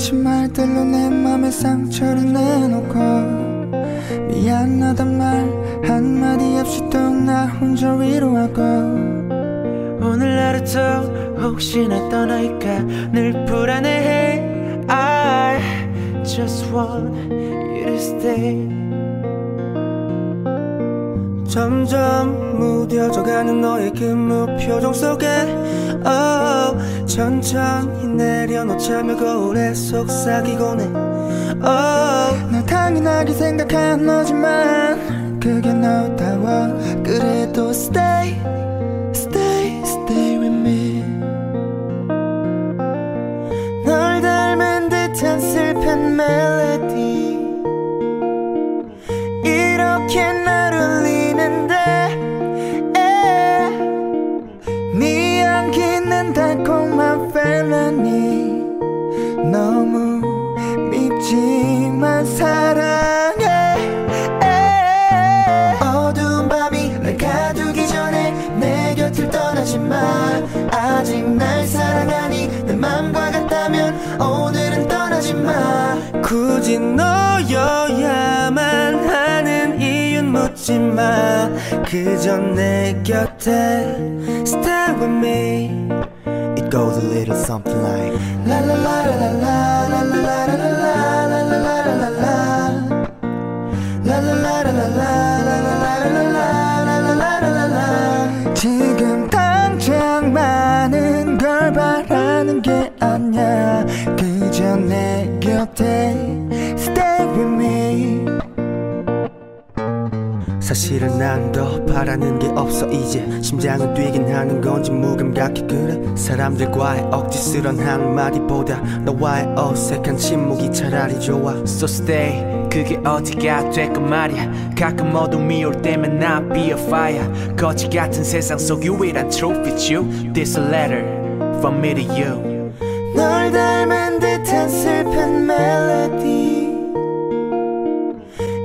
그친 말들로 내 맘에 상처를 내놓고 미안하단 말 한마디 없이 또 나 혼자 위로하고 오늘 하루도 혹시나 떠날까 늘 불안해해 I just want you to stay 점점 무뎌져가는 너의 그 무표정 속에 oh, 천천히 내려놓자며 거울에 속삭이곤 해 oh, 날 당연하게 생각한 너지만 그게 너다워. 그래도 stay 달콤한 펠라니 너무 밉지만 사랑해. 에, 어두운 밤이 날 가두기 전에 내 곁을 떠나지 마. 아직 날 사랑하니 내 맘과 같다면 오늘은 떠나지 마. 굳이 너여야만 하는 이유는 묻지 마. 그저 내 곁에 Stay with me goes a little something like 지금 당장 많은 걸 바라는 게 아니야 그저 내 곁에 Stay with me 사실은 난 더 바라는 게 없어 이제. 심장은 뛰긴 하는 건지 무감각해. 그래 사람들과의 억지스런 한마디보다 너와의 어색한 침묵이 차라리 좋아. So stay 그게 어디가 될까 말이야. 가끔 어둠이 올 때면 나 be a fire. 거지 같은 세상 속 유일한 truth you. This a letter from me to you. 널 닮은 듯한 슬픈 멜로디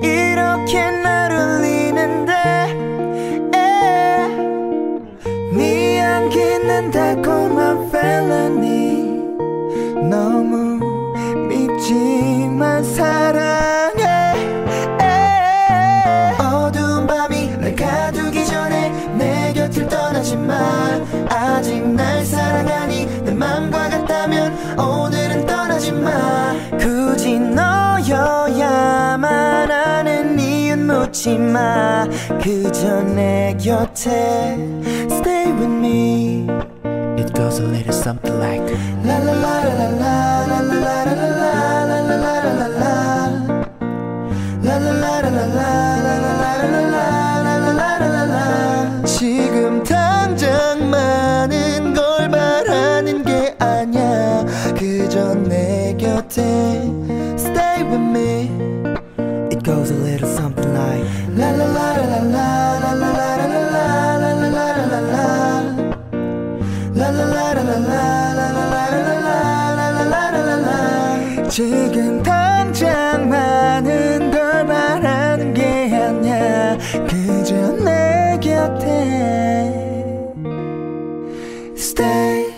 이렇게 묻지 마 그저 내 곁에 Stay with me It goes a little something like 지금 당장 많은 걸 바라는 게 아니야 그저 내 곁에 지금 당장 많은 걸 말하는 게 아니야. 그저 내 곁에. Stay.